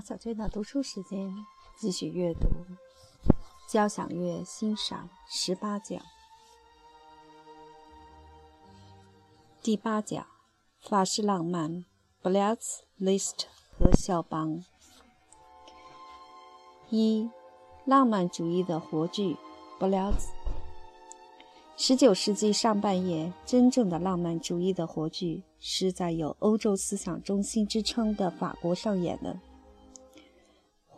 小娟的读书时间，继续阅读交响乐欣赏十八讲。第八讲：法式浪漫 （Ballets, Liszt 和肖邦）。一、浪漫主义的活剧 （Ballets）。十九世纪上半叶，真正的浪漫主义的活剧是在有“欧洲思想中心”之称的法国上演的。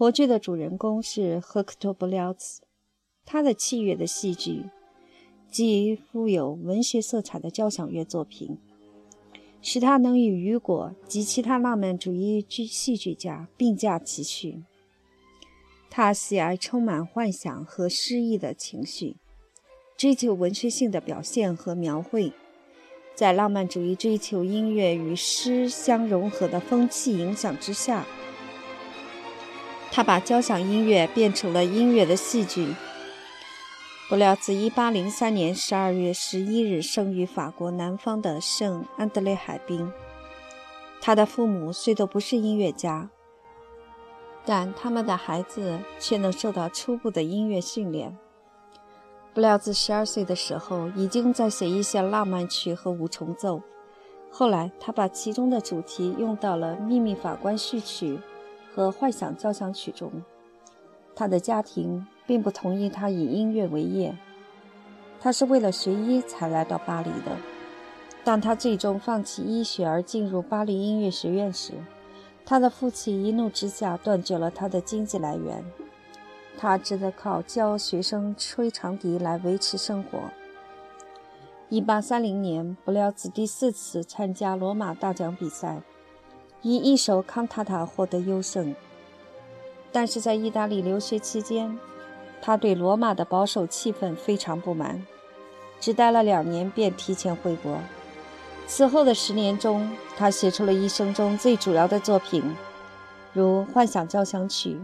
活剧的主人公是赫克托·布廖兹，他的器乐的戏剧，即富有文学色彩的交响乐作品，使他能与雨果及其他浪漫主义剧戏剧家并驾齐驱。他喜爱充满幻想和诗意的情绪，追求文学性的表现和描绘，在浪漫主义追求音乐与诗相融合的风气影响之下。他把交响音乐变成了音乐的戏剧。布料自1803年12月11日生于法国南方的圣安德烈海滨。他的父母虽都不是音乐家，但他们的孩子却能受到初步的音乐训练。布料自12岁的时候已经在写一些浪漫曲和五重奏，后来他把其中的主题用到了《秘密法官序曲》。和幻想交响曲中，他的家庭并不同意他以音乐为业。他是为了学医才来到巴黎的。当他最终放弃医学而进入巴黎音乐学院时，他的父亲一怒之下断绝了他的经济来源，他只得靠教学生吹长笛来维持生活。1830年，布廖兹第四次参加罗马大奖比赛。以一首康塔塔获得优胜，但是在意大利留学期间，他对罗马的保守气氛非常不满，只待了两年便提前回国。此后的十年中，他写出了一生中最主要的作品，如《幻想交响曲》、《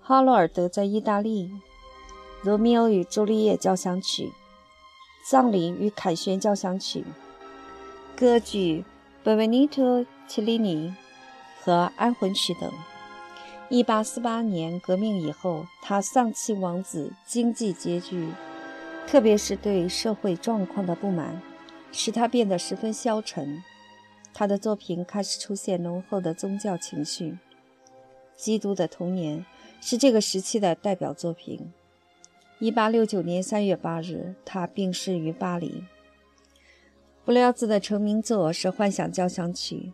哈罗尔德在意大利》、《罗密欧与朱丽叶交响曲》、《葬礼与凯旋交响曲》、歌剧。本切利尼和《安魂曲》等。1848年革命以后，他丧妻亡子，经济拮据，特别是对社会状况的不满，使他变得十分消沉。他的作品开始出现浓厚的宗教情绪。《基督的童年》是这个时期的代表作品。1869年3月8日，他病逝于巴黎。布廖兹的成名作是《幻想交响曲》，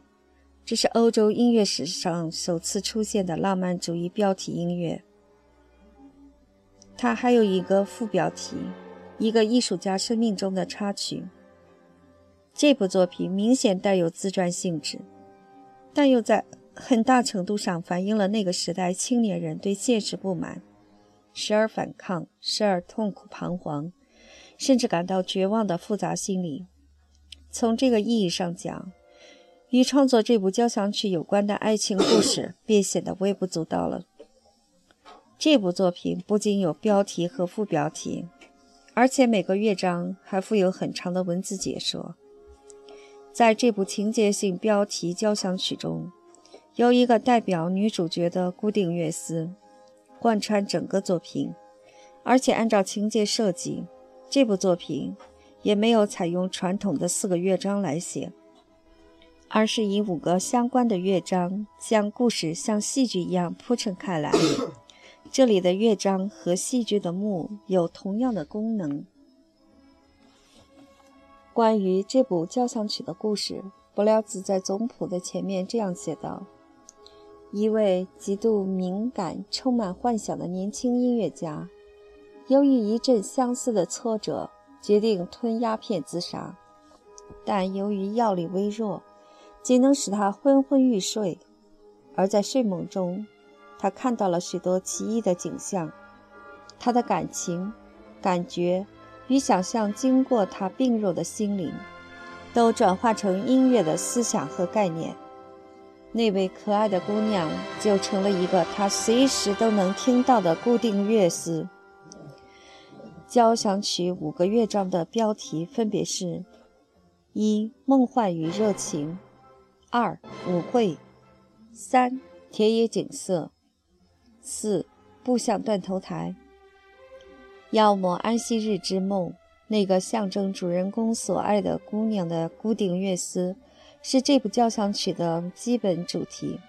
这是欧洲音乐史上首次出现的浪漫主义标题音乐。它还有一个副标题，一个艺术家生命中的插曲。这部作品明显带有自传性质，但又在很大程度上反映了那个时代青年人对现实不满，时而反抗，时而痛苦彷徨，甚至感到绝望的复杂心理。从这个意义上讲，与创作这部交响曲有关的爱情故事便显得微不足道了。这部作品不仅有标题和副标题，而且每个乐章还附有很长的文字解说。在这部情节性标题交响曲中，有一个代表女主角的固定乐思，贯穿整个作品，而且按照情节设计，这部作品。也没有采用传统的四个乐章来写，而是以五个相关的乐章将故事像戏剧一样铺陈开来。这里的乐章和戏剧的幕有同样的功能。关于这部交响曲的故事，布廖兹在总谱的前面这样写道：“一位极度敏感、充满幻想的年轻音乐家，由于一阵相似的挫折。”决定吞鸦片自杀，但由于药力微弱，仅能使他昏昏欲睡。而在睡梦中，他看到了许多奇异的景象。他的感情、感觉与想象经过他病弱的心灵，都转化成音乐的思想和概念。那位可爱的姑娘就成了一个他随时都能听到的固定乐思。交响曲五个乐章的标题分别是：一、梦幻与热情；二、舞会；三、田野景色。四、步向断头台。要么安息日之梦，那个象征主人公所爱的姑娘的固定乐思，是这部交响曲的基本主题。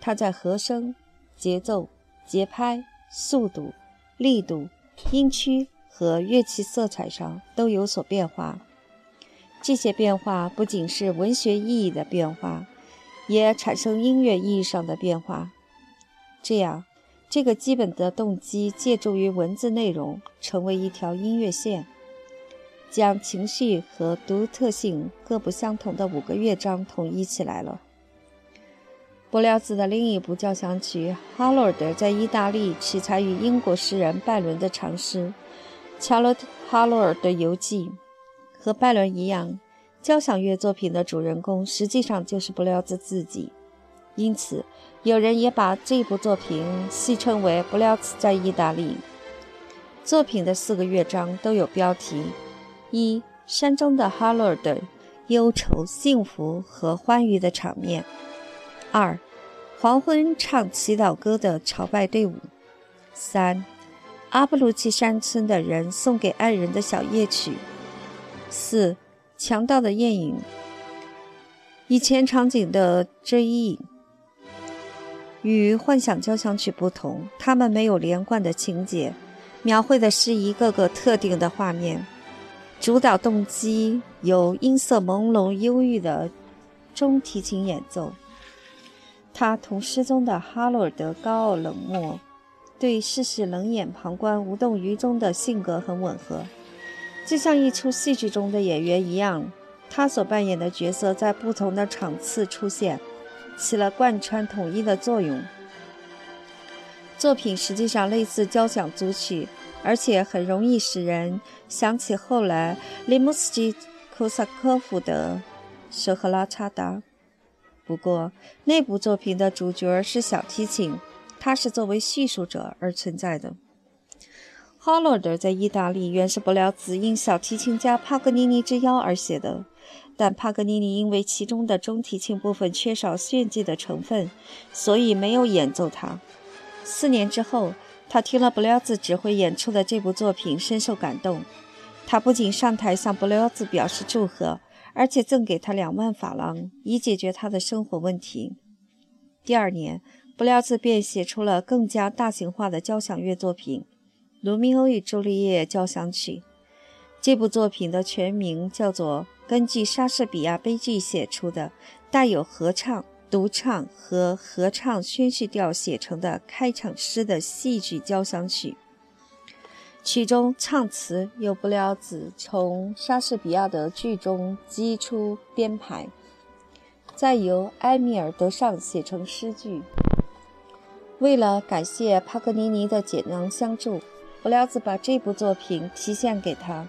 它在和声、节奏、节拍、速度、力度、音区和乐器色彩上都有所变化。这些变化不仅是文学意义的变化，也产生音乐意义上的变化。这样，这个基本的动机借助于文字内容，成为一条音乐线，将情绪和独特性各不相同的五个乐章统一起来了。柏辽兹的另一部交响曲《哈罗德》在意大利取材于英国诗人拜伦的长诗《乔洛特·哈罗尔的游记》。和拜伦一样，交响乐作品的主人公实际上就是布廖兹自己。因此，有人也把这部作品戏称为《布廖兹在意大利》。作品的四个乐章都有标题：一、山中的哈罗德，忧愁、幸福和欢愉的场面；二、黄昏唱祈祷歌的朝拜队伍；三、阿布鲁奇山村的人送给爱人的小夜曲。四强盗的艳影，以前场景的追忆，与幻想交响曲不同，它们没有连贯的情节，描绘的是一个个特定的画面。主导动机由音色朦胧忧郁的中提琴演奏，它同诗中的哈罗尔德高傲冷漠，对世事冷眼旁观、无动于衷的性格很吻合。就像一出戏剧中的演员一样，他所扮演的角色在不同的场次出现，起了贯穿统一的作用。作品实际上类似交响组曲，而且很容易使人想起后来利姆斯基库萨科夫的《舍赫拉查达》。不过，那部作品的主角是小提琴，它是作为叙述者而存在的。哈罗德在意大利原是不了兹应小提琴家帕格尼尼之邀而写的，但帕格尼尼因为其中的中提琴部分缺少炫技的成分，所以没有演奏它。四年之后，他听了布廖兹指挥演出的这部作品，深受感动。他不仅上台向布廖兹表示祝贺，而且赠给他两万法郎，以解决他的生活问题。第二年，布廖兹便写出了更加大型化的交响乐作品。《罗密欧与朱丽叶》交响曲，这部作品的全名叫做根据莎士比亚悲剧写出的，带有合唱、独唱和合唱宣叙调写成的开场诗的戏剧交响曲。曲中唱词由不了子从莎士比亚的剧中击出编排，再由埃米尔·德尚写成诗句。为了感谢帕格尼尼的解囊相助。布廖兹把这部作品提献给他，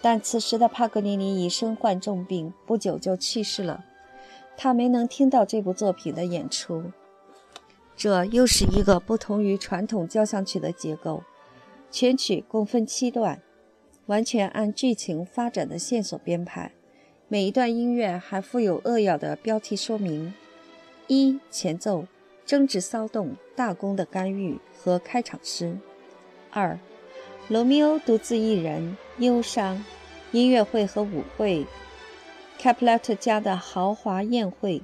但此时的帕格尼尼已身患重病，不久就去世了。他没能听到这部作品的演出。这又是一个不同于传统交响曲的结构。全曲共分七段，完全按剧情发展的线索编排。每一段音乐还附有扼要的标题说明：一、前奏、争执骚动、大公的干预和开场诗。二，罗密欧独自一人，忧伤，音乐会和舞会，卡普拉特家的豪华宴会。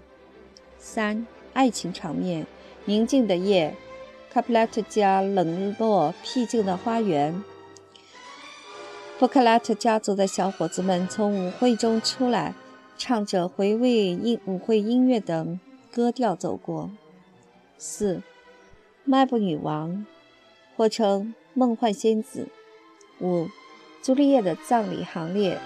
三，爱情场面，宁静的夜，卡普拉特家冷落僻静的花园。普克拉特家族的小伙子们从舞会中出来，唱着回味音舞会音乐的歌调走过。四，迈布女王，或称。梦幻仙子，五，朱丽叶的葬礼行列，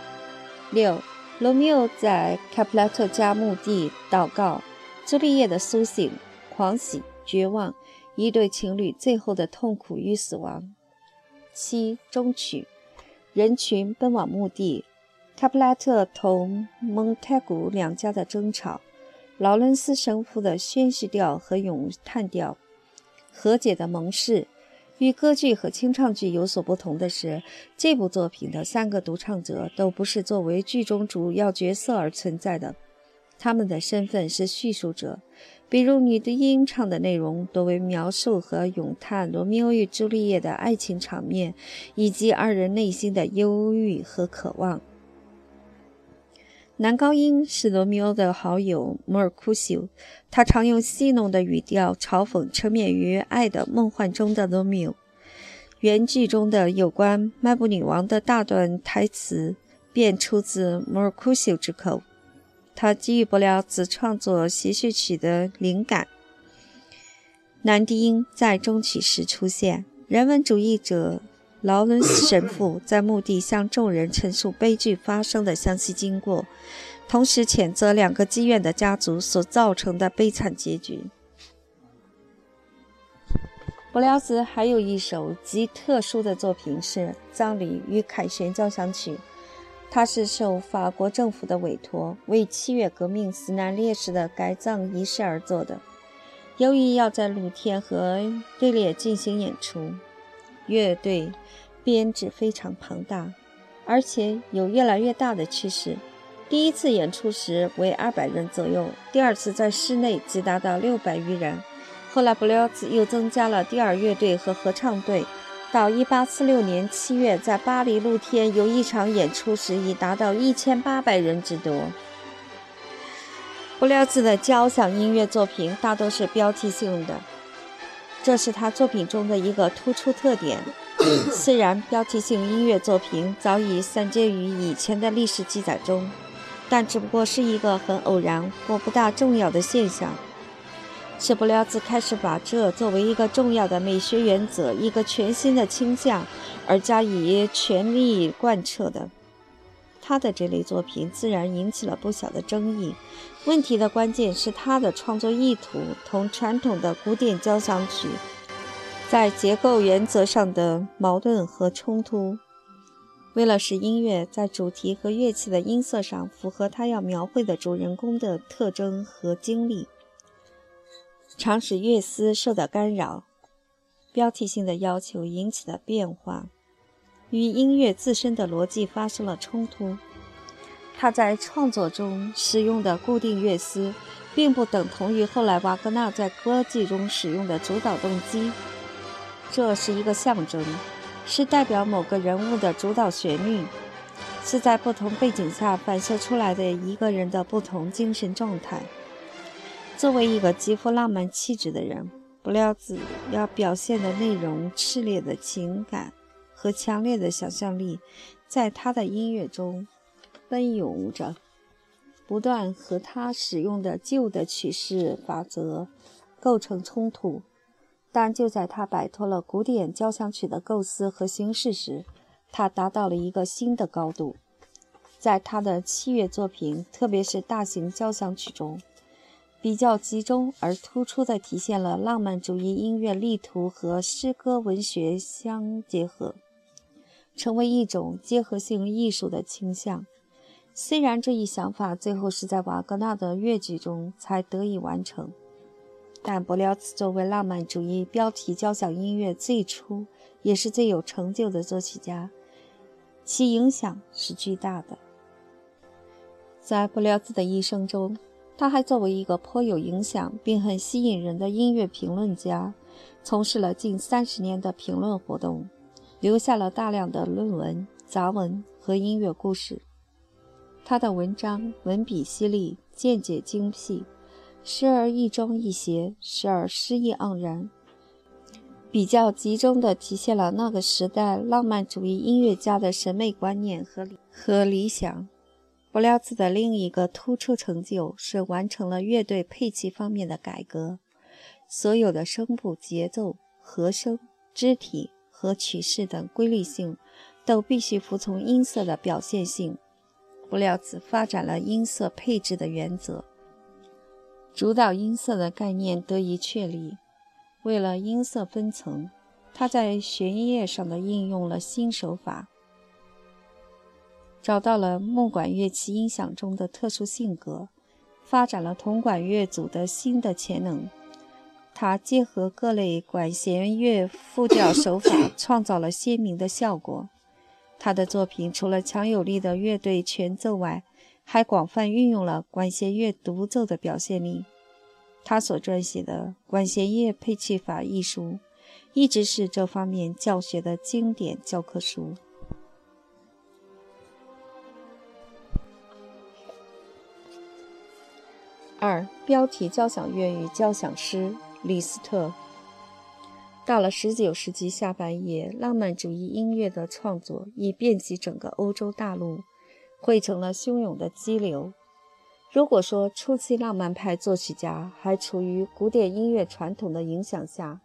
六，罗密欧在卡普拉特家墓地祷告，朱丽叶的苏醒、狂喜、绝望，一对情侣最后的痛苦与死亡。七，终曲，人群奔往墓地，卡普拉特同蒙泰古两家的争吵，劳伦斯神父的宣叙调和咏叹调，和解的盟誓。与歌剧和清唱剧有所不同的是，这部作品的三个独唱者都不是作为剧中主要角色而存在的，他们的身份是叙述者，比如女低音唱的内容多为描述和咏叹罗密欧与朱丽叶的爱情场面，以及二人内心的忧郁和渴望。男高音是罗密欧的好友摩尔库修，他常用戏弄的语调嘲讽沉湎于爱的梦幻中的罗密欧。原剧中的有关迈布女王的大段台词便出自摩尔库修之口。他给予不了自创作协谑曲的灵感。男低音在中曲时出现。人文主义者劳伦斯神父在墓地向众人陈述悲剧发生的详细经过，同时谴责两个妓院的家族所造成的悲惨结局。布廖兹还有一首极特殊的作品是《葬礼与凯旋交响曲》。它是受法国政府的委托，为七月革命死难烈士的改葬仪式而做的。由于要在露天和队列进行演出，乐队编制非常庞大，而且有越来越大的趋势。第一次演出时为二百人左右，第二次在室内即达到六百余人。后来布廖兹又增加了第二乐队和合唱队。到1846年7月，在巴黎露天有一场演出时，已达到1800人之多。布廖兹的交响音乐作品大都是标题性的，这是他作品中的一个突出特点。虽然标题性音乐作品早已散见于以前的历史记载中，但只不过是一个很偶然或不大重要的现象。是布廖兹开始把这作为一个重要的美学原则、一个全新的倾向而加以全力贯彻的。他的这类作品自然引起了不小的争议。问题的关键是他的创作意图同传统的古典交响曲在结构原则上的矛盾和冲突。为了使音乐在主题和乐器的音色上符合他要描绘的主人公的特征和经历。常使乐思受到干扰，标题性的要求引起的变化，与音乐自身的逻辑发生了冲突。他在创作中使用的固定乐思，并不等同于后来瓦格纳在歌剧中使用的主导动机。这是一个象征，是代表某个人物的主导旋律，是在不同背景下反射出来的一个人的不同精神状态。作为一个极富浪漫气质的人，布料子要表现的内容、炽烈的情感和强烈的想象力，在他的音乐中奔涌着，不断和他使用的旧的曲式法则构成冲突。但就在他摆脱了古典交响曲的构思和形式时，他达到了一个新的高度。在他的器乐作品，特别是大型交响曲中。比较集中而突出地体现了浪漫主义音乐力图和诗歌文学相结合，成为一种结合性艺术的倾向。虽然这一想法最后是在瓦格纳的乐剧中才得以完成，但伯辽兹作为浪漫主义标题交响音乐最初也是最有成就的作曲家，其影响是巨大的。在伯辽兹的一生中。他还作为一个颇有影响并很吸引人的音乐评论家，从事了近三十年的评论活动，留下了大量的论文、杂文和音乐故事。他的文章文笔犀利，见解精辟，时而一庄一谐，时而诗意盎然，比较集中地体现了那个时代浪漫主义音乐家的审美观念和和理想。布廖兹的另一个突出成就是完成了乐队配器方面的改革，所有的声部、节奏、和声、肢体和曲式等规律性都必须服从音色的表现性。布廖兹发展了音色配置的原则，主导音色的概念得以确立。为了音色分层，他在弦乐上的应用了新手法。找到了木管乐器音响中的特殊性格，发展了铜管乐组的新的潜能。他结合各类管弦乐复调手法，创造了鲜明的效果。他的作品除了强有力的乐队全奏外，还广泛运用了管弦乐独奏的表现力。他所撰写的《管弦乐配器法》一书，一直是这方面教学的经典教科书。二、标题：交响乐与交响诗。李斯特。到了19世纪下半叶，浪漫主义音乐的创作已遍及整个欧洲大陆，汇成了汹涌的激流。如果说初期浪漫派作曲家还处于古典音乐传统的影响下，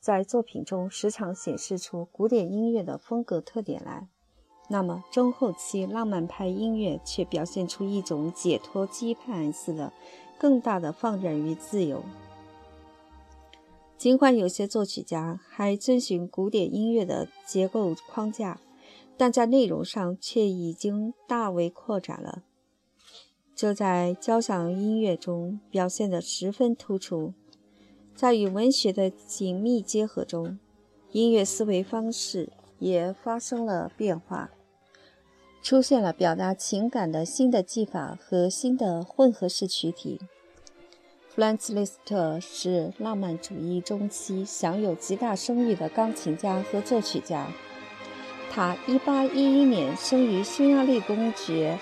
在作品中时常显示出古典音乐的风格特点来，那么中后期浪漫派音乐却表现出一种解脱羁绊似的更大的放任与自由。尽管有些作曲家还遵循古典音乐的结构框架，但在内容上却已经大为扩展了。这在交响音乐中表现得十分突出。在与文学的紧密结合中，音乐思维方式也发生了变化，出现了表达情感的新的技法和新的混合式曲体。弗兰茨 ·liszt 特是浪漫主义中期享有极大声誉的钢琴家和作曲家。他1811年生于匈牙利公爵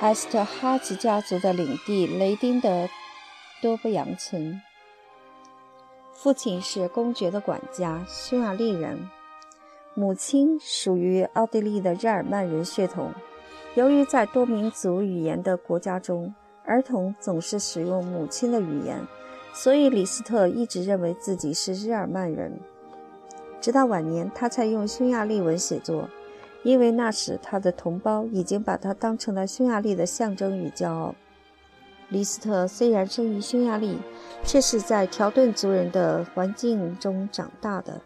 埃斯特哈吉家族的领地雷丁的多布扬村。父亲是公爵的管家，匈牙利人；母亲属于奥地利的日耳曼人血统。由于在多民族语言的国家中，儿童总是使用母亲的语言，所以李斯特一直认为自己是日耳曼人。直到晚年，他才用匈牙利文写作，因为那时他的同胞已经把他当成了匈牙利的象征与骄傲。李斯特虽然生于匈牙利，却是在条顿族人的环境中长大的，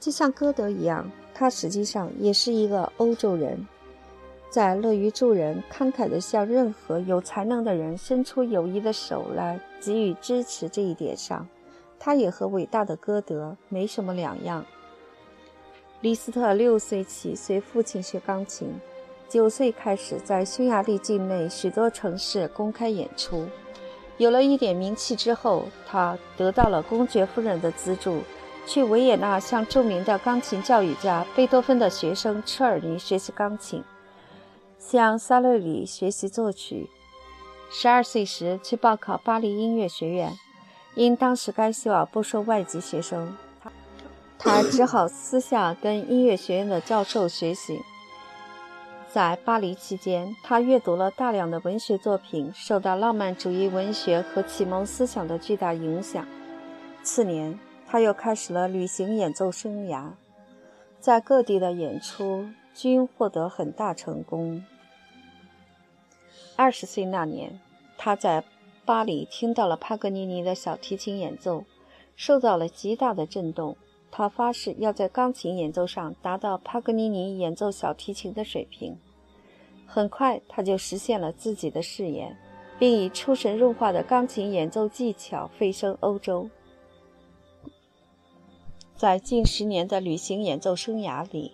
就像歌德一样，他实际上也是一个欧洲人。在乐于助人、慷慨地向任何有才能的人伸出友谊的手来给予支持这一点上，他也和伟大的歌德没什么两样。李斯特六岁起随父亲学钢琴，九岁开始在匈牙利境内许多城市公开演出。有了一点名气之后，他得到了公爵夫人的资助，去维也纳向著名的钢琴教育家贝多芬的学生车尔尼学习钢琴。向萨勒里学习作曲。十二岁时去报考巴黎音乐学院，因当时该校不收外籍学生，他他只好私下跟音乐学院的教授学习。在巴黎期间，他阅读了大量的文学作品，受到浪漫主义文学和启蒙思想的巨大影响。次年，他又开始了旅行演奏生涯，在各地的演出均获得很大成功。二十岁那年，他在巴黎听到了帕格尼尼的小提琴演奏，受到了极大的震动。他发誓要在钢琴演奏上达到帕格尼尼演奏小提琴的水平。很快，他就实现了自己的誓言，并以出神入化的钢琴演奏技巧蜚声欧洲。在近十年的旅行演奏生涯里，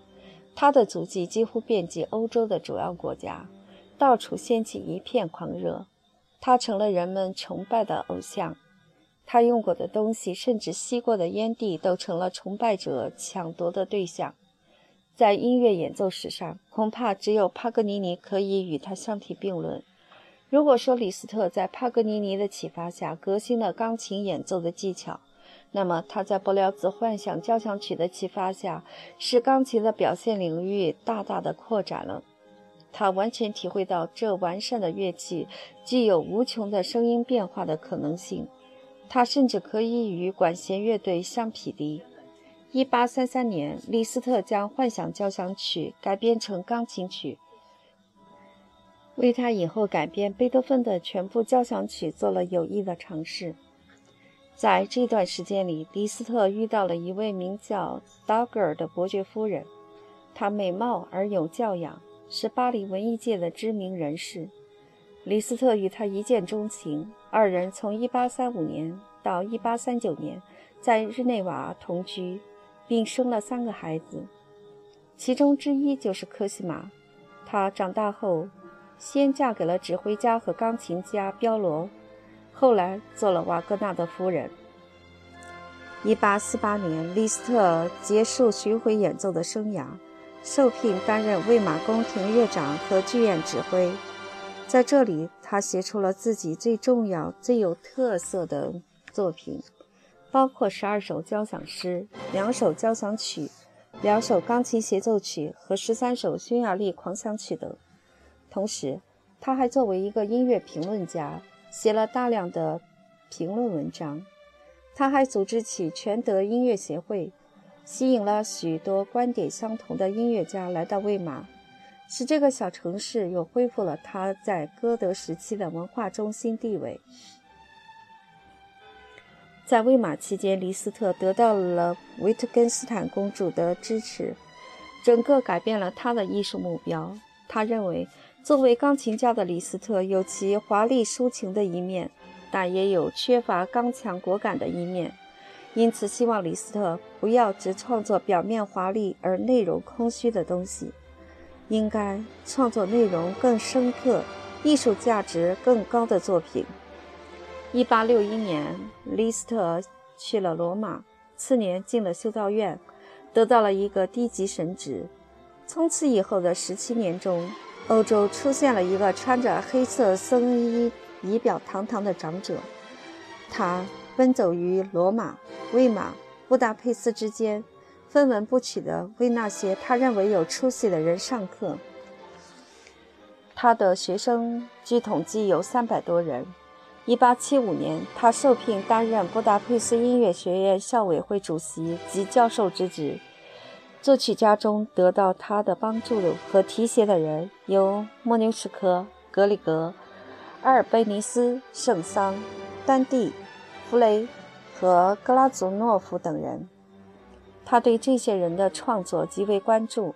他的足迹几乎遍及欧洲的主要国家。到处掀起一片狂热，他成了人们崇拜的偶像。他用过的东西，甚至吸过的烟蒂，都成了崇拜者抢夺的对象。在音乐演奏史上，恐怕只有帕格尼尼可以与他相提并论。如果说李斯特在帕格尼尼的启发下革新了钢琴演奏的技巧，那么他在柏辽兹幻想交响曲的启发下，使钢琴的表现领域大大的扩展了。他完全体会到这完善的乐器具有无穷的声音变化的可能性，他甚至可以与管弦乐队相匹敌。1833年，李斯特将《幻想交响曲》改编成钢琴曲，为他以后改编贝多芬的全部交响曲做了有益的尝试。在这段时间里，李斯特遇到了一位名叫达格尔的伯爵夫人，她美貌而有教养。是巴黎文艺界的知名人士，李斯特与他一见钟情，二人从1835年到1839年在日内瓦同居，并生了三个孩子，其中之一就是科西玛。她长大后，先嫁给了指挥家和钢琴家彪罗，后来做了瓦格纳的夫人。1848年，李斯特结束巡回演奏的生涯，受聘担任魏玛宫廷乐长和剧院指挥。在这里，他写出了自己最重要、最有特色的作品，包括十二首交响诗、两首交响曲、两首钢琴协奏曲和十三首匈牙利狂想曲等。同时，他还作为一个音乐评论家，写了大量的评论文章。他还组织起全德音乐协会，吸引了许多观点相同的音乐家来到魏玛。使这个小城市又恢复了他在歌德时期的文化中心地位。在魏玛期间，李斯特得到了维特根斯坦公主的支持，整个改变了他的艺术目标。他认为，作为钢琴家的李斯特有其华丽抒情的一面，但也有缺乏刚强果敢的一面，因此希望李斯特不要只创作表面华丽而内容空虚的东西。应该创作内容更深刻、艺术价值更高的作品。1861年，李斯特去了罗马，次年进了修道院，得到了一个低级神职。从此以后的十七年中，欧洲出现了一个穿着黑色僧衣、仪表堂堂的长者。他奔走于罗马、魏玛、布达佩斯之间。分文不取地为那些他认为有出息的人上课。他的学生据统计有三百多人。1875年，他受聘担任布达佩斯音乐学院校委会主席及教授之职。作曲家中得到他的帮助和提携的人有莫纽什科、格里格、阿尔贝尼斯、圣桑、丹蒂、弗雷和格拉祖诺夫等人。他对这些人的创作极为关注，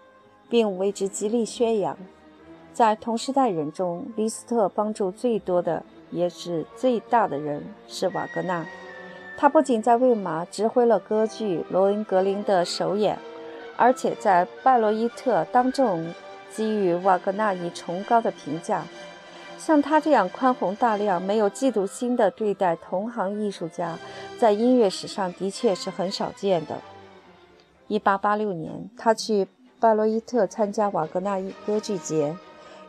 并为之极力宣扬。在同时代人中，李斯特帮助最多的也是最大的人是瓦格纳。他不仅在魏玛指挥了歌剧《罗恩格林》的首演，而且在拜洛伊特当众给予瓦格纳以崇高的评价。像他这样宽宏大量、没有嫉妒心的对待同行艺术家，在音乐史上的确是很少见的。1886年，他去拜洛伊特参加瓦格纳歌剧节，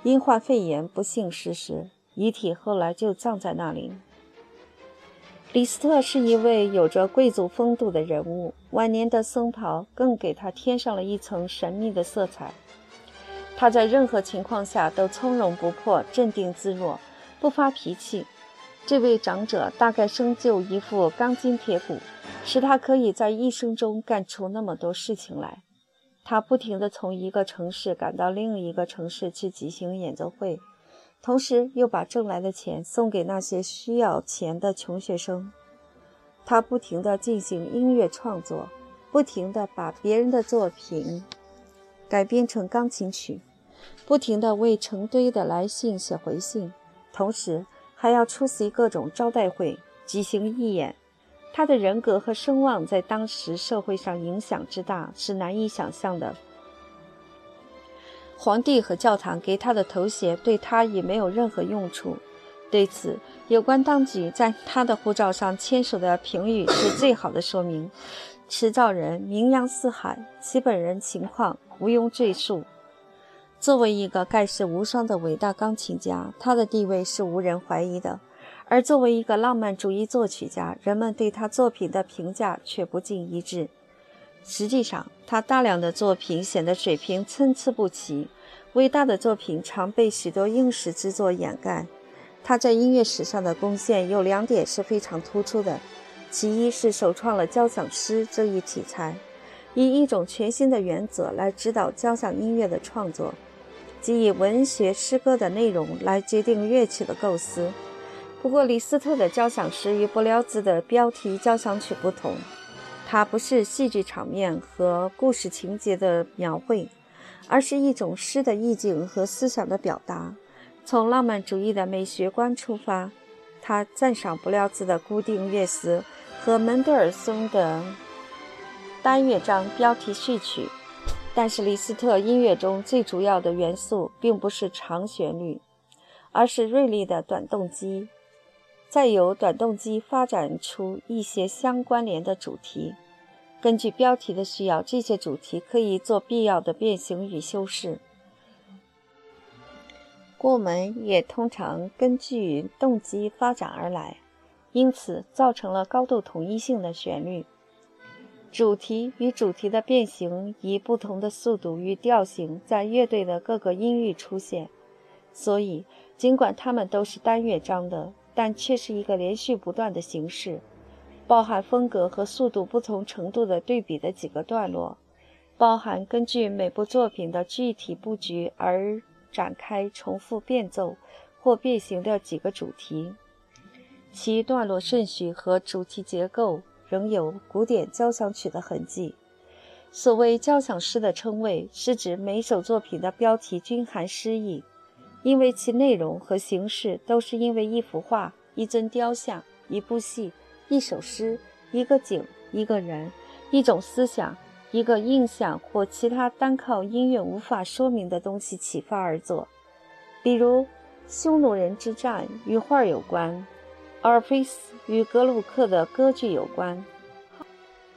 因患肺炎不幸逝世，遗体后来就葬在那里。李斯特是一位有着贵族风度的人物，晚年的僧袍更给他添上了一层神秘的色彩。他在任何情况下都从容不迫、镇定自若，不发脾气。这位长者大概生就一副钢筋铁骨。使他可以在一生中干出那么多事情来。他不停地从一个城市赶到另一个城市去举行演奏会，同时又把挣来的钱送给那些需要钱的穷学生。他不停地进行音乐创作，不停地把别人的作品改编成钢琴曲，不停地为成堆的来信写回信，同时还要出席各种招待会，举行义演。他的人格和声望在当时社会上影响之大是难以想象的。皇帝和教堂给他的头衔对他也没有任何用处。对此，有关当局在他的护照上签署的评语是最好的说明：持照人名扬四海，其本人情况毋庸赘述。作为一个盖世无双的伟大钢琴家，他的地位是无人怀疑的。而作为一个浪漫主义作曲家，人们对他作品的评价却不尽一致。实际上，他大量的作品显得水平参差不齐，伟大的作品常被许多应试之作掩盖。他在音乐史上的贡献有两点是非常突出的：其一是首创了交响诗这一题材，以一种全新的原则来指导交响音乐的创作，即以文学诗歌的内容来决定乐曲的构思。不过，李斯特的交响诗与布廖兹的标题交响曲不同，它不是戏剧场面和故事情节的描绘，而是一种诗的意境和思想的表达。从浪漫主义的美学观出发，他赞赏布廖兹的固定乐思和门德尔松的单乐章标题序曲。但是，李斯特音乐中最主要的元素并不是长旋律，而是锐利的短动机。再由短动机发展出一些相关联的主题。根据标题的需要，这些主题可以做必要的变形与修饰。过门也通常根据动机发展而来，因此造成了高度统一性的旋律。主题与主题的变形以不同的速度与调性在乐队的各个音域出现，所以尽管它们都是单乐章的，但却是一个连续不断的形式，包含风格和速度不同程度的对比的几个段落，包含根据每部作品的具体布局而展开重复变奏或变形的几个主题，其段落顺序和主题结构。仍有古典交响曲的痕迹。所谓交响诗的称谓，是指每首作品的标题均含诗意，因为其内容和形式都是因为一幅画、一尊雕像、一部戏、一首诗、一个景、一个人、一种思想、一个印象或其他单靠音乐无法说明的东西启发而作。比如，匈奴人之战与画有关。阿尔卑斯与格鲁克的歌剧有关。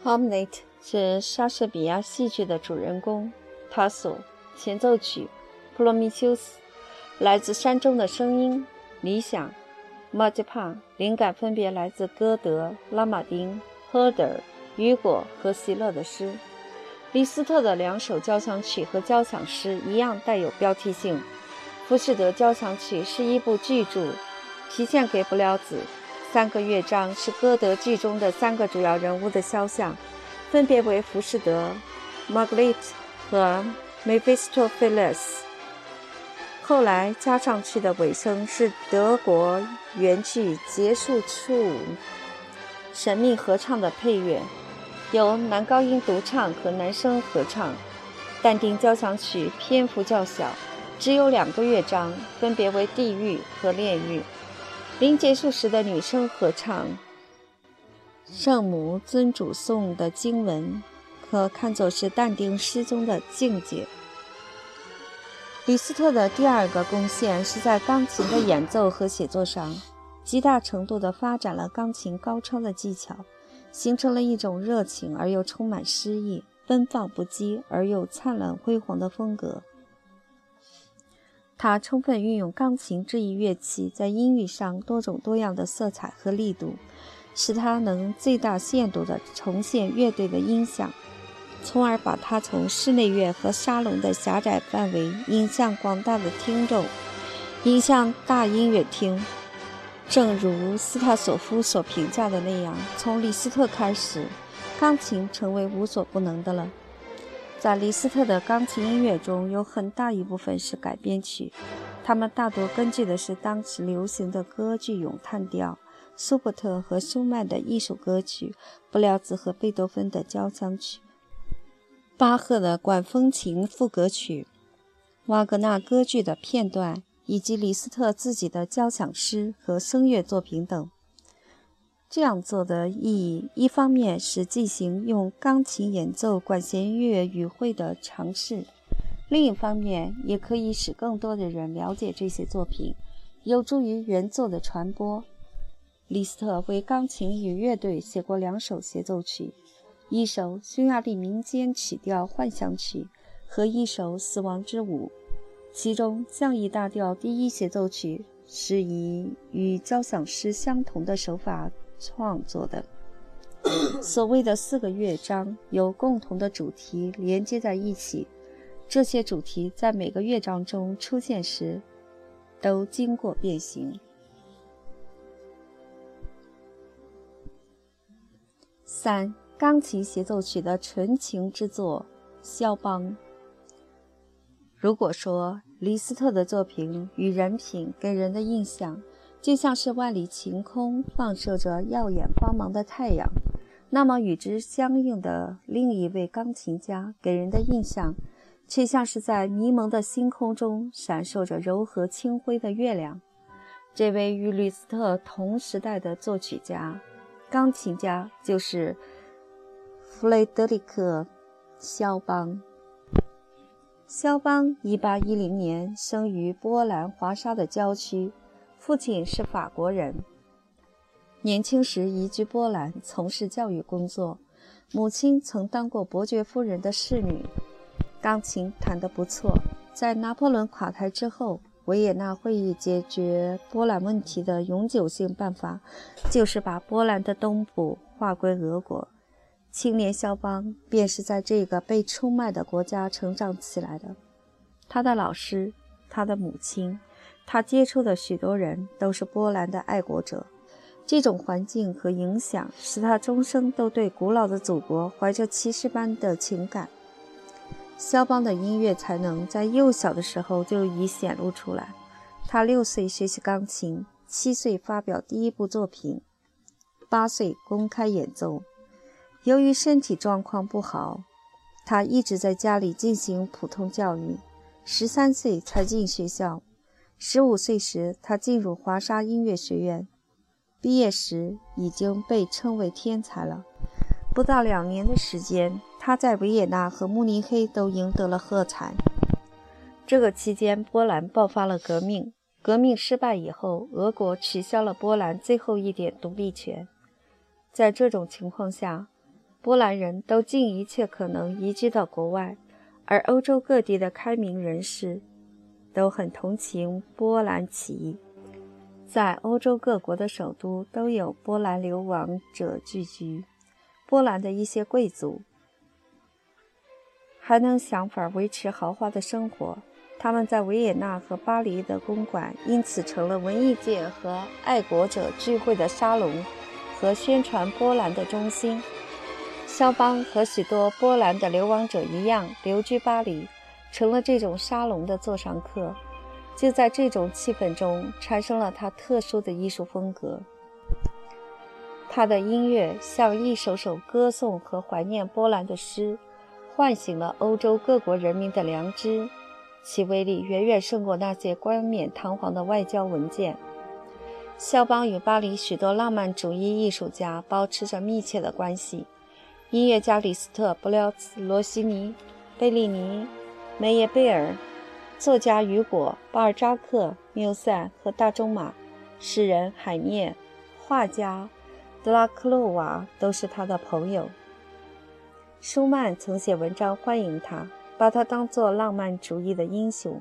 Hamlet 是莎士比亚戏剧的主人公。他所前奏曲《普罗米修斯》来自山中的声音。理想。马吉帕灵感分别来自歌德、拉马丁、赫德尔、雨果和席勒的诗。李斯特的两首交响曲和交响诗一样带有标题性。《浮士德交响曲》是一部巨著。体现给不了子。三个乐章是歌德剧中的三个主要人物的肖像，分别为浮士德、玛格丽特和梅菲斯托菲勒斯。后来加上去的尾声是德国原剧结束处神秘合唱的配乐，由男高音独唱和男声合唱。但丁交响曲篇幅较小，只有两个乐章，分别为地狱和炼狱。临结束时的女声合唱，圣母尊主颂的经文，可看作是但丁诗中的境界。李斯特的第二个贡献是在钢琴的演奏和写作上，极大程度地发展了钢琴高超的技巧，形成了一种热情而又充满诗意、奔放不羁而又灿烂辉煌的风格。他充分运用钢琴这一乐器在音域上多种多样的色彩和力度，使它能最大限度地重现乐队的音响，从而把它从室内乐和沙龙的狭窄范围引向广大的听众，引向大音乐厅。正如斯塔索夫所评价的那样，从李斯特开始，钢琴成为无所不能的了。在李斯特的钢琴音乐中有很大一部分是改编曲，它们大多根据的是当时流行的歌剧咏叹调，舒伯特和舒曼的艺术歌曲，布廖兹和贝多芬的交响曲，巴赫的管风琴赋格曲，瓦格纳歌剧的片段，以及李斯特自己的交响诗和声乐作品等。这样做的意义，一方面是进行用钢琴演奏管弦乐语汇的尝试；另一方面，也可以使更多的人了解这些作品，有助于原作的传播。李斯特为钢琴与乐队写过两首协奏曲，一首匈牙利民间曲调幻想曲和一首死亡之舞。其中降 E 大调第一协奏曲是以与交响诗相同的手法。创作的 所谓的四个乐章有共同的主题连接在一起，这些主题在每个乐章中出现时都经过变形。三、钢琴协奏曲的纯情之作，肖邦。如果说李斯特的作品与人品给人的印象，就像是万里晴空放射着耀眼光芒的太阳，那么与之相应的另一位钢琴家给人的印象，却像是在迷蒙的星空中闪烁着柔和清辉的月亮。这位与吕斯特同时代的作曲家、钢琴家就是弗雷德里克·肖邦。肖邦1810年生于波兰华沙的郊区。父亲是法国人，年轻时移居波兰，从事教育工作。母亲曾当过伯爵夫人的侍女，钢琴弹得不错。在拿破仑垮台之后，维也纳会议解决波兰问题的永久性办法，就是把波兰的东部划归俄国。青年肖邦便是在这个被出卖的国家成长起来的。他的老师，他的母亲，他接触的许多人都是波兰的爱国者。这种环境和影响使他终生都对古老的祖国怀着骑士般的情感。肖邦的音乐才能在幼小的时候就已显露出来。他六岁学习钢琴，七岁发表第一部作品，八岁公开演奏。由于身体状况不好，他一直在家里进行普通教育。十三岁才进学校，十五岁时他进入华沙音乐学院，毕业时已经被称为天才了。不到两年的时间，他在维也纳和慕尼黑都赢得了喝彩。这个期间，波兰爆发了革命。革命失败以后，俄国取消了波兰最后一点独立权。在这种情况下，波兰人都尽一切可能移居到国外，而欧洲各地的开明人士都很同情波兰起义。在欧洲各国的首都都有波兰流亡者聚居，波兰的一些贵族还能想法维持豪华的生活。他们在维也纳和巴黎的公馆因此成了文艺界和爱国者聚会的沙龙和宣传波兰的中心。肖邦和许多波兰的流亡者一样，留居巴黎，成了这种沙龙的座上客。就在这种气氛中，产生了他特殊的艺术风格。他的音乐像一首首歌颂和怀念波兰的诗，唤醒了欧洲各国人民的良知，其威力远远胜过那些冠冕堂皇的外交文件。肖邦与巴黎许多浪漫主义艺术家保持着密切的关系。音乐家李斯特、布廖兹、罗西尼、贝利尼、梅耶贝尔，作家雨果、巴尔扎克、缪塞和大仲马，诗人海涅，画家德拉克洛瓦都是他的朋友。舒曼曾写文章欢迎他，把他当作浪漫主义的英雄。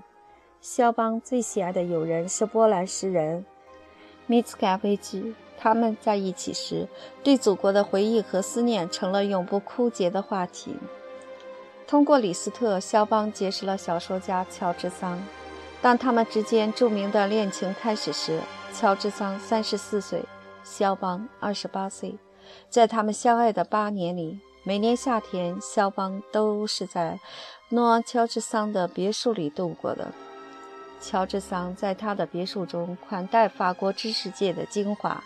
肖邦最喜爱的友人是波兰诗人米茨卡维奇。他们在一起时，对祖国的回忆和思念成了永不枯竭的话题。通过李斯特，肖邦结识了小说家乔治桑。当他们之间著名的恋情开始时，乔治桑三十四岁，肖邦二十八岁。在他们相爱的八年里，每年夏天，肖邦都是在诺昂乔治桑的别墅里度过的。乔治桑在他的别墅中款待法国知识界的精华。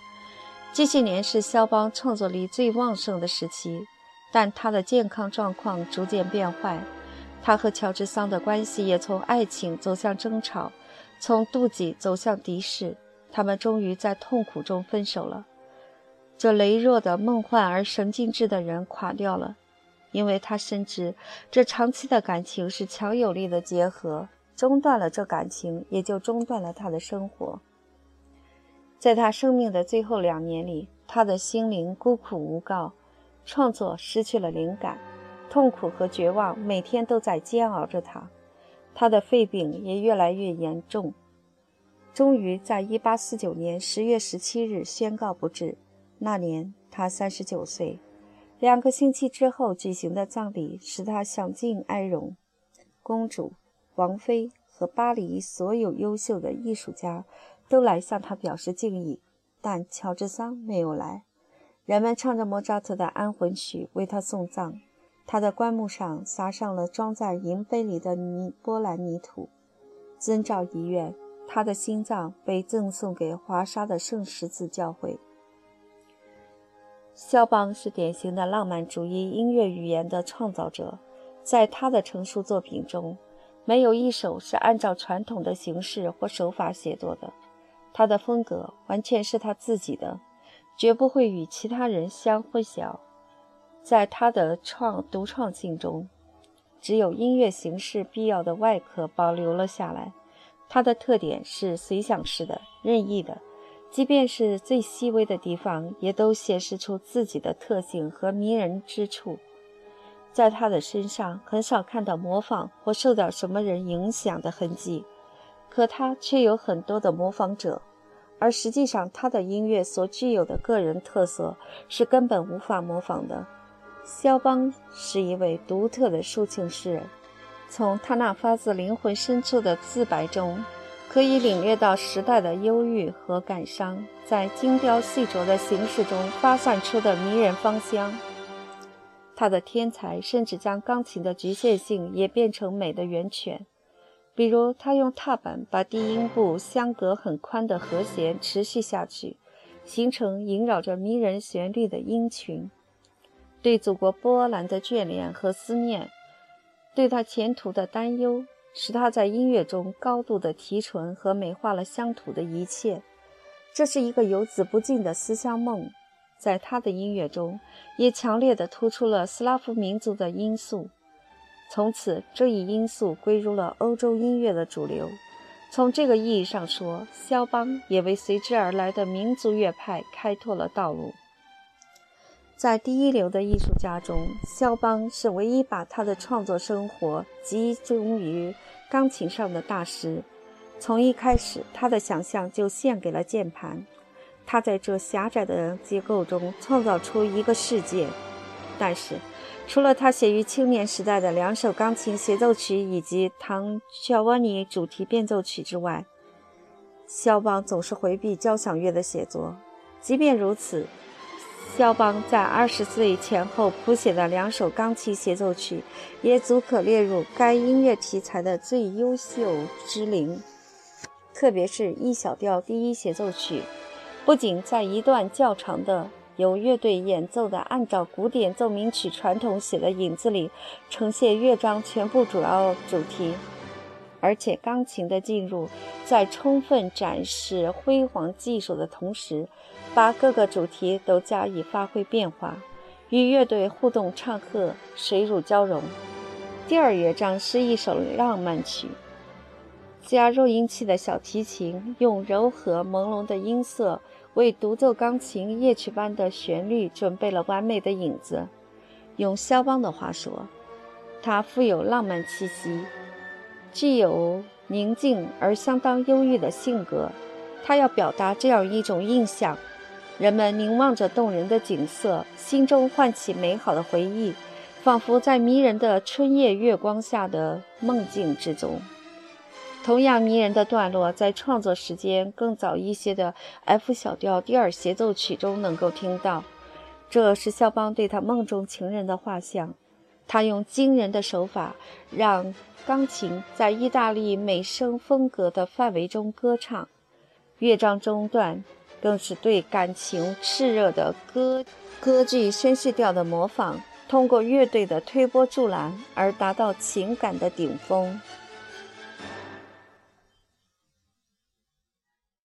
这些年是肖邦创作力最旺盛的时期，但他的健康状况逐渐变坏。他和乔治桑的关系也从爱情走向争吵，从妒忌走向敌视。他们终于在痛苦中分手了。这羸弱的、梦幻而神经质的人垮掉了，因为他深知这长期的感情是强有力的结合。中断了这感情，也就中断了他的生活。在他生命的最后两年里，他的心灵孤苦无告，创作失去了灵感，痛苦和绝望每天都在煎熬着他。他的肺病也越来越严重，终于在1849年10月17日宣告不治。那年他39岁。两个星期之后举行的葬礼使他享尽哀荣，公主、王妃和巴黎所有优秀的艺术家。都来向他表示敬意，但乔治桑没有来。人们唱着莫扎特的安魂曲为他送葬，他的棺木上撒上了装在银杯里的泥波兰泥土。遵照遗愿，他的心脏被赠送给华沙的圣十字教会。肖邦是典型的浪漫主义音乐语言的创造者，在他的成熟作品中，没有一首是按照传统的形式或手法写作的。他的风格完全是他自己的，绝不会与其他人相混淆。在他的创独创性中，只有音乐形式必要的外壳保留了下来。它的特点是随想式的、任意的，即便是最细微的地方，也都显示出自己的特性和迷人之处。在他的身上，很少看到模仿或受到什么人影响的痕迹，可他却有很多的模仿者。而实际上，他的音乐所具有的个人特色是根本无法模仿的。肖邦是一位独特的抒情诗人，从他那发自灵魂深处的自白中。可以领略到时代的忧郁和感伤，在精雕细琢的形式中发散出的迷人芳香。他的天才甚至将钢琴的局限性也变成美的源泉。比如，他用踏板把低音部相隔很宽的和弦持续下去，形成萦绕着迷人旋律的音群。对祖国波兰的眷恋和思念，对他前途的担忧。使他在音乐中高度的提纯和美化了乡土的一切，这是一个游子不尽的思乡梦。在他的音乐中，也强烈地突出了斯拉夫民族的因素。从此，这一因素归入了欧洲音乐的主流。从这个意义上说，肖邦也为随之而来的民族乐派开拓了道路。在第一流的艺术家中，肖邦是唯一把他的创作生活集中于钢琴上的大师。从一开始，他的想象就献给了键盘。他在这狭窄的结构中创造出一个世界。但是，除了他写于青年时代的两首钢琴协奏曲以及《唐乔瓦尼》主题变奏曲之外，肖邦总是回避交响乐的写作。即便如此，肖邦在二十岁前后谱写的两首钢琴协奏曲，也足可列入该音乐题材的最优秀之灵。特别是《e 小调第一协奏曲》，不仅在一段较长的由乐队演奏的按照古典奏鸣曲传统写的影子里，呈现乐章全部主要主题。而且，钢琴的进入在充分展示辉煌技术的同时，把各个主题都加以发挥变化，与乐队互动唱和，水乳交融。第二乐章是一首浪漫曲，加弱音器的小提琴用柔和朦胧的音色为独奏钢琴夜曲般的旋律准备了完美的影子。用肖邦的话说，它富有浪漫气息。具有宁静而相当忧郁的性格，他要表达这样一种印象：人们凝望着动人的景色，心中唤起美好的回忆，仿佛在迷人的春夜月光下的梦境之中。同样迷人的段落，在创作时间更早一些的 F 小调第二协奏曲中能够听到。这是肖邦对他梦中情人的画像。他用惊人的手法让钢琴在意大利美声风格的范围中歌唱，乐章中段更是对感情炽热的歌歌剧宣叙调的模仿，通过乐队的推波助澜而达到情感的顶峰。